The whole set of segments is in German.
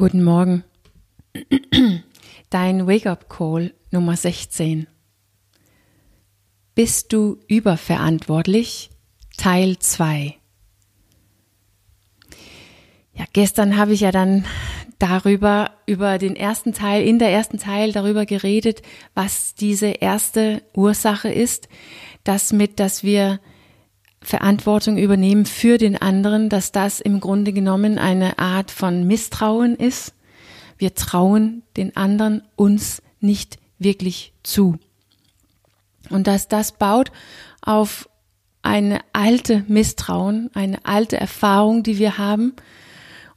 Guten Morgen. Dein Wake-up-Call Nummer 16. Bist du überverantwortlich? Teil 2. Ja, gestern habe ich ja dann darüber, über den ersten Teil, in der ersten Teil darüber geredet, was diese erste Ursache ist, das mit, dass wir Verantwortung übernehmen für den anderen, dass das im Grunde genommen eine Art von Misstrauen ist. Wir trauen den anderen uns nicht wirklich zu. Und dass das baut auf eine alte Misstrauen, eine alte Erfahrung, die wir haben.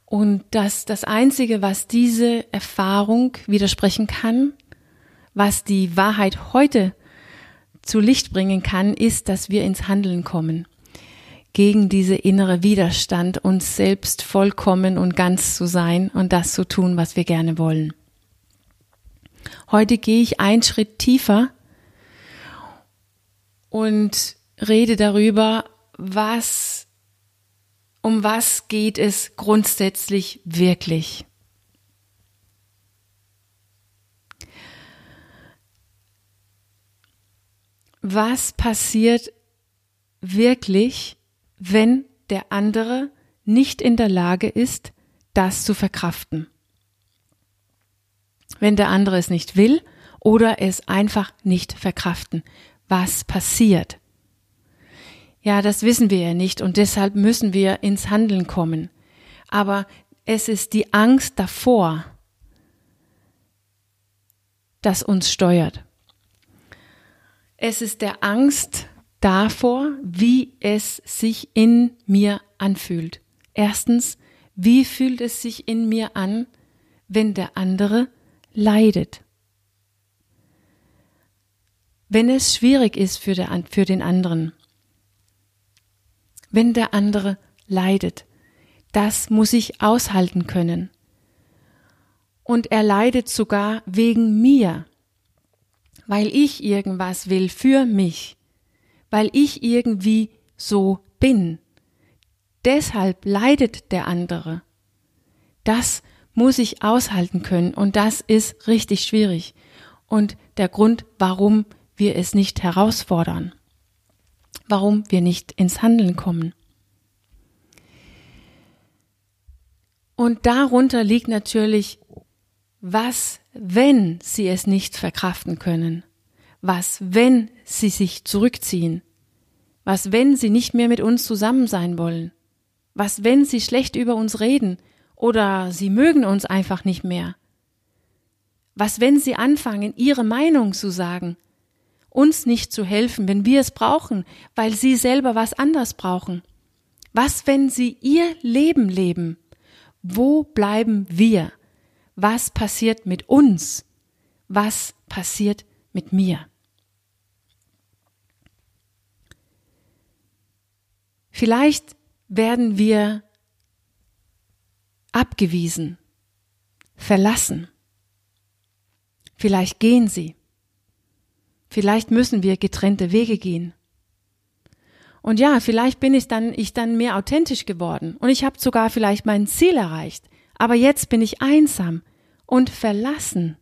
Und dass das Einzige, was diese Erfahrung widersprechen kann, was die Wahrheit heute zu Licht bringen kann, ist, dass wir ins Handeln kommen gegen diese innere Widerstand, uns selbst vollkommen und ganz zu sein und das zu tun, was wir gerne wollen. Heute gehe ich einen Schritt tiefer und rede darüber, was, um was geht es grundsätzlich wirklich. Was passiert wirklich, wenn der andere nicht in der Lage ist, das zu verkraften. Wenn der andere es nicht will oder es einfach nicht verkraften. Was passiert? Ja, das wissen wir ja nicht und deshalb müssen wir ins Handeln kommen. Aber es ist die Angst davor, das uns steuert. Es ist der Angst davor, wie es sich in mir anfühlt. Erstens, wie fühlt es sich in mir an, wenn der andere leidet? Wenn es schwierig ist für, der, für den anderen, wenn der andere leidet, das muss ich aushalten können. Und er leidet sogar wegen mir, weil ich irgendwas will für mich weil ich irgendwie so bin. Deshalb leidet der andere. Das muss ich aushalten können und das ist richtig schwierig. Und der Grund, warum wir es nicht herausfordern, warum wir nicht ins Handeln kommen. Und darunter liegt natürlich, was, wenn sie es nicht verkraften können? Was, wenn sie sich zurückziehen? Was, wenn sie nicht mehr mit uns zusammen sein wollen? Was, wenn sie schlecht über uns reden oder sie mögen uns einfach nicht mehr? Was, wenn sie anfangen, ihre Meinung zu sagen, uns nicht zu helfen, wenn wir es brauchen, weil sie selber was anders brauchen? Was, wenn sie ihr Leben leben? Wo bleiben wir? Was passiert mit uns? Was passiert mit mir? Vielleicht werden wir abgewiesen, verlassen. Vielleicht gehen sie. Vielleicht müssen wir getrennte Wege gehen. Und ja, vielleicht bin ich dann, ich dann mehr authentisch geworden und ich habe sogar vielleicht mein Ziel erreicht. Aber jetzt bin ich einsam und verlassen.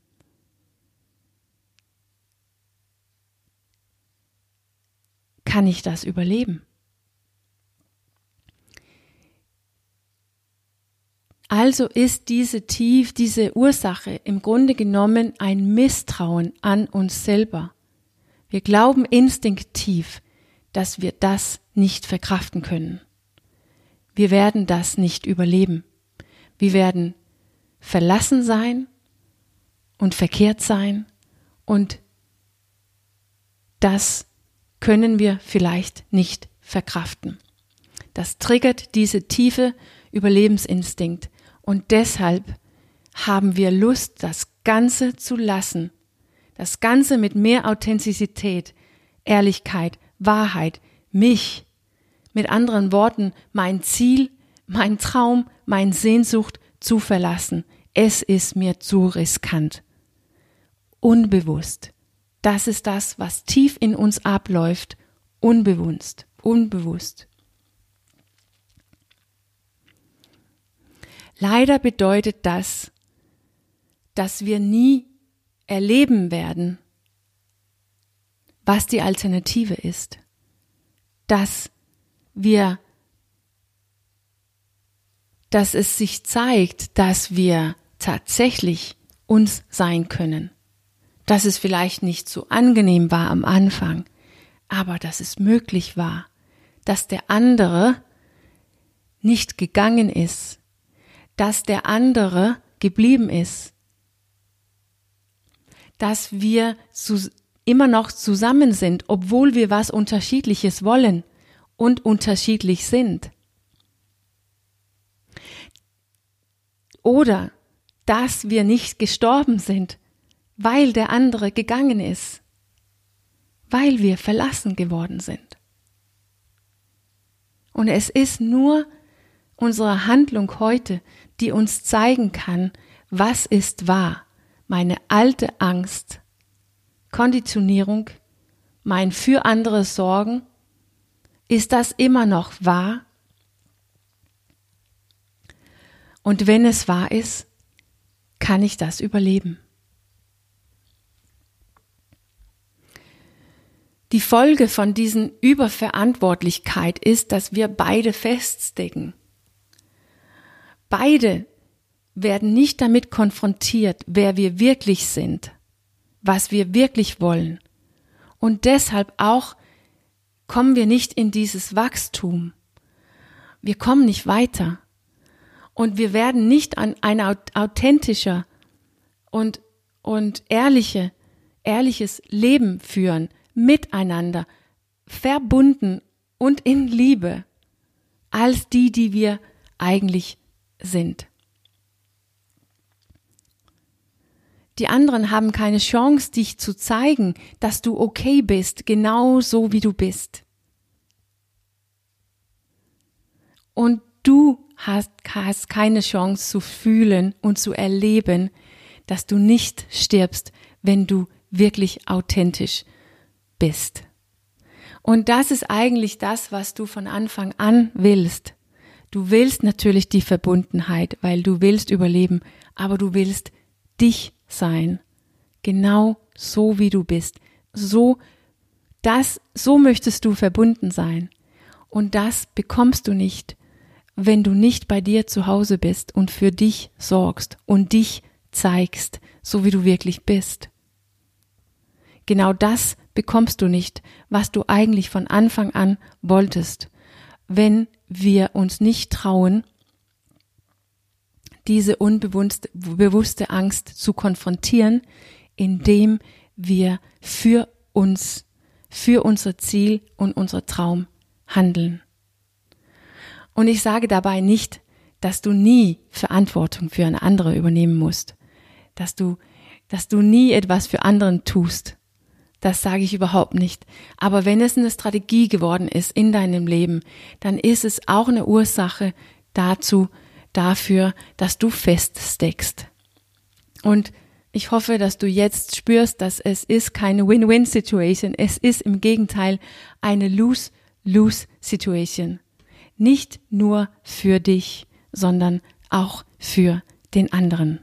Kann ich das überleben? Also ist diese tief, diese Ursache im Grunde genommen ein Misstrauen an uns selber. Wir glauben instinktiv, dass wir das nicht verkraften können. Wir werden das nicht überleben. Wir werden verlassen sein und verkehrt sein und das können wir vielleicht nicht verkraften. Das triggert diese tiefe Überlebensinstinkt, und deshalb haben wir Lust, das Ganze zu lassen. Das Ganze mit mehr Authentizität, Ehrlichkeit, Wahrheit, mich. Mit anderen Worten, mein Ziel, mein Traum, mein Sehnsucht zu verlassen. Es ist mir zu riskant. Unbewusst. Das ist das, was tief in uns abläuft. Unbewusst. Unbewusst. Leider bedeutet das, dass wir nie erleben werden, was die Alternative ist, dass wir, dass es sich zeigt, dass wir tatsächlich uns sein können, dass es vielleicht nicht so angenehm war am Anfang, aber dass es möglich war, dass der andere nicht gegangen ist, dass der andere geblieben ist, dass wir immer noch zusammen sind, obwohl wir was Unterschiedliches wollen und unterschiedlich sind. Oder dass wir nicht gestorben sind, weil der andere gegangen ist, weil wir verlassen geworden sind. Und es ist nur unsere Handlung heute, die uns zeigen kann, was ist wahr. Meine alte Angst, Konditionierung, mein für andere Sorgen, ist das immer noch wahr? Und wenn es wahr ist, kann ich das überleben? Die Folge von diesen Überverantwortlichkeit ist, dass wir beide feststecken. Beide werden nicht damit konfrontiert, wer wir wirklich sind, was wir wirklich wollen. Und deshalb auch kommen wir nicht in dieses Wachstum. Wir kommen nicht weiter. Und wir werden nicht an ein authentischer und, und ehrliche, ehrliches Leben führen, miteinander, verbunden und in Liebe, als die, die wir eigentlich sind. Die anderen haben keine Chance, dich zu zeigen, dass du okay bist, genau so wie du bist. Und du hast, hast keine Chance zu fühlen und zu erleben, dass du nicht stirbst, wenn du wirklich authentisch bist. Und das ist eigentlich das, was du von Anfang an willst. Du willst natürlich die Verbundenheit, weil du willst überleben, aber du willst dich sein. Genau so wie du bist. So, das, so möchtest du verbunden sein. Und das bekommst du nicht, wenn du nicht bei dir zu Hause bist und für dich sorgst und dich zeigst, so wie du wirklich bist. Genau das bekommst du nicht, was du eigentlich von Anfang an wolltest, wenn wir uns nicht trauen, diese unbewusste Angst zu konfrontieren, indem wir für uns, für unser Ziel und unser Traum handeln. Und ich sage dabei nicht, dass du nie Verantwortung für eine andere übernehmen musst, dass du, dass du nie etwas für anderen tust, das sage ich überhaupt nicht. Aber wenn es eine Strategie geworden ist in deinem Leben, dann ist es auch eine Ursache dazu, dafür, dass du feststeckst. Und ich hoffe, dass du jetzt spürst, dass es ist keine Win-Win-Situation. Es ist im Gegenteil eine Lose-Lose-Situation. Nicht nur für dich, sondern auch für den anderen.